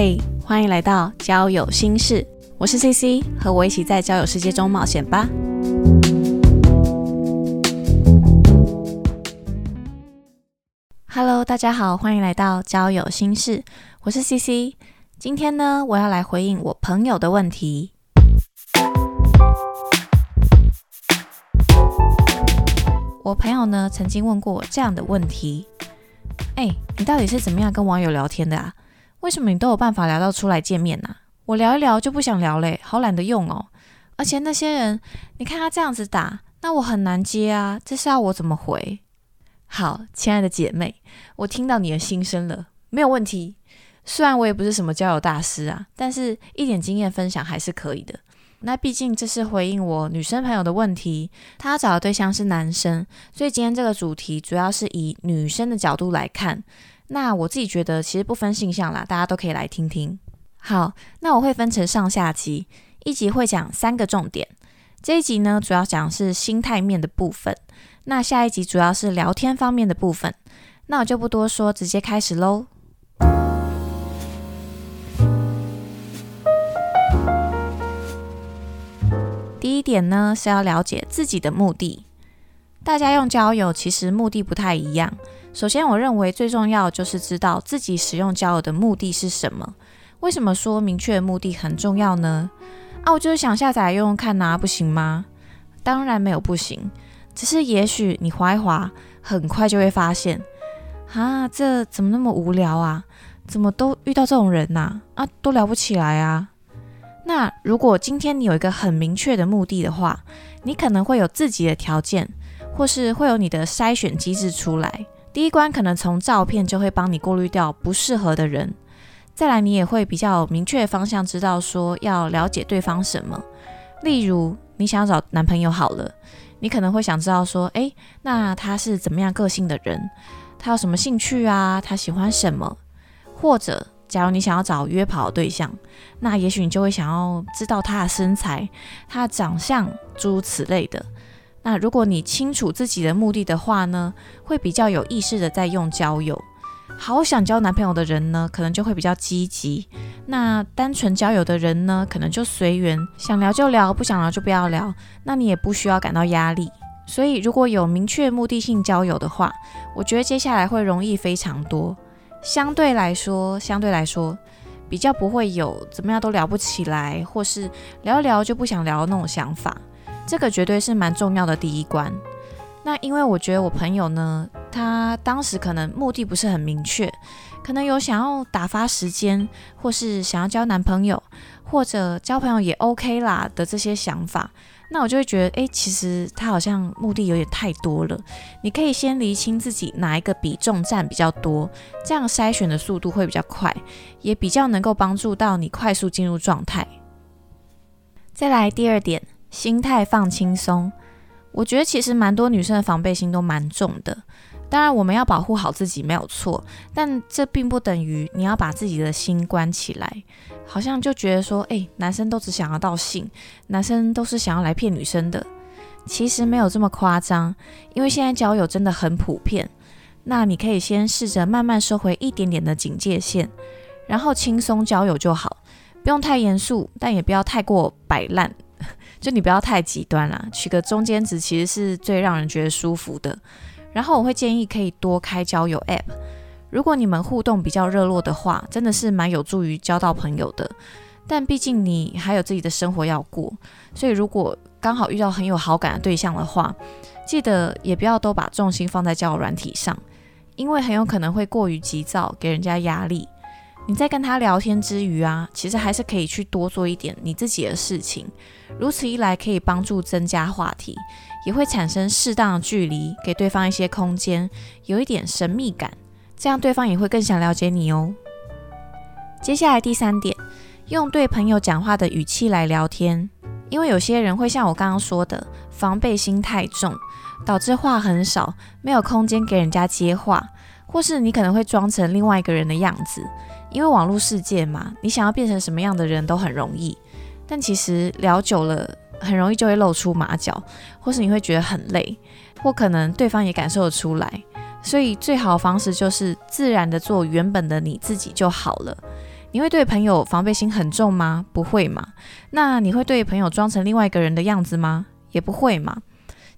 嘿，欢迎来到交友心事，我是 CC，和我一起在交友世界中冒险吧。Hello，大家好，欢迎来到交友心事，我是 CC。今天呢，我要来回应我朋友的问题。我朋友呢，曾经问过我这样的问题：哎，你到底是怎么样跟网友聊天的啊？为什么你都有办法聊到出来见面呢？我聊一聊就不想聊嘞，好懒得用哦。而且那些人，你看他这样子打，那我很难接啊，这是要我怎么回？好，亲爱的姐妹，我听到你的心声了，没有问题。虽然我也不是什么交友大师啊，但是一点经验分享还是可以的。那毕竟这是回应我女生朋友的问题，她找的对象是男生，所以今天这个主题主要是以女生的角度来看。那我自己觉得其实不分性向啦，大家都可以来听听。好，那我会分成上下集，一集会讲三个重点。这一集呢，主要讲是心态面的部分。那下一集主要是聊天方面的部分。那我就不多说，直接开始喽。第一点呢，是要了解自己的目的。大家用交友其实目的不太一样。首先，我认为最重要就是知道自己使用交友的目的是什么。为什么说明确的目的很重要呢？啊，我就是想下载用用看呐，不行吗？当然没有不行，只是也许你划一划，很快就会发现，啊，这怎么那么无聊啊？怎么都遇到这种人呐？啊，都聊不起来啊。那如果今天你有一个很明确的目的的话，你可能会有自己的条件，或是会有你的筛选机制出来。第一关可能从照片就会帮你过滤掉不适合的人，再来你也会比较明确方向，知道说要了解对方什么。例如你想要找男朋友好了，你可能会想知道说，诶，那他是怎么样个性的人？他有什么兴趣啊？他喜欢什么？或者假如你想要找约跑对象，那也许你就会想要知道他的身材、他的长相，诸如此类的。那如果你清楚自己的目的的话呢，会比较有意识的在用交友。好想交男朋友的人呢，可能就会比较积极；那单纯交友的人呢，可能就随缘，想聊就聊，不想聊就不要聊。那你也不需要感到压力。所以如果有明确目的性交友的话，我觉得接下来会容易非常多。相对来说，相对来说比较不会有怎么样都聊不起来，或是聊一聊就不想聊那种想法。这个绝对是蛮重要的第一关。那因为我觉得我朋友呢，他当时可能目的不是很明确，可能有想要打发时间，或是想要交男朋友，或者交朋友也 OK 啦的这些想法。那我就会觉得，诶，其实他好像目的有点太多了。你可以先厘清自己哪一个比重占比较多，这样筛选的速度会比较快，也比较能够帮助到你快速进入状态。再来第二点。心态放轻松，我觉得其实蛮多女生的防备心都蛮重的。当然，我们要保护好自己没有错，但这并不等于你要把自己的心关起来，好像就觉得说，哎，男生都只想要到性，男生都是想要来骗女生的。其实没有这么夸张，因为现在交友真的很普遍。那你可以先试着慢慢收回一点点的警戒线，然后轻松交友就好，不用太严肃，但也不要太过摆烂。就你不要太极端啦，取个中间值其实是最让人觉得舒服的。然后我会建议可以多开交友 App，如果你们互动比较热络的话，真的是蛮有助于交到朋友的。但毕竟你还有自己的生活要过，所以如果刚好遇到很有好感的对象的话，记得也不要都把重心放在交友软体上，因为很有可能会过于急躁，给人家压力。你在跟他聊天之余啊，其实还是可以去多做一点你自己的事情。如此一来，可以帮助增加话题，也会产生适当的距离，给对方一些空间，有一点神秘感，这样对方也会更想了解你哦。接下来第三点，用对朋友讲话的语气来聊天，因为有些人会像我刚刚说的，防备心太重，导致话很少，没有空间给人家接话，或是你可能会装成另外一个人的样子。因为网络世界嘛，你想要变成什么样的人都很容易，但其实聊久了，很容易就会露出马脚，或是你会觉得很累，或可能对方也感受得出来。所以最好的方式就是自然的做原本的你自己就好了。你会对朋友防备心很重吗？不会嘛。那你会对朋友装成另外一个人的样子吗？也不会嘛。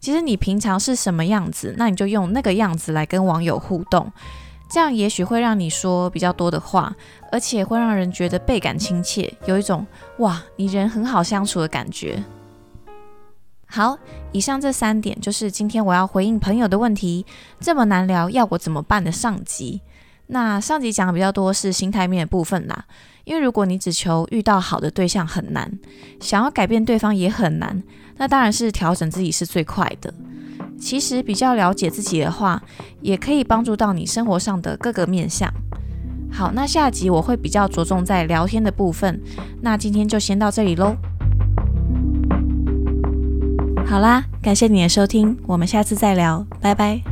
其实你平常是什么样子，那你就用那个样子来跟网友互动，这样也许会让你说比较多的话，而且会让人觉得倍感亲切，有一种哇，你人很好相处的感觉。好，以上这三点就是今天我要回应朋友的问题。这么难聊，要我怎么办的上集？那上集讲的比较多是心态面的部分啦，因为如果你只求遇到好的对象很难，想要改变对方也很难，那当然是调整自己是最快的。其实比较了解自己的话，也可以帮助到你生活上的各个面向。好，那下集我会比较着重在聊天的部分，那今天就先到这里喽。好啦，感谢你的收听，我们下次再聊，拜拜。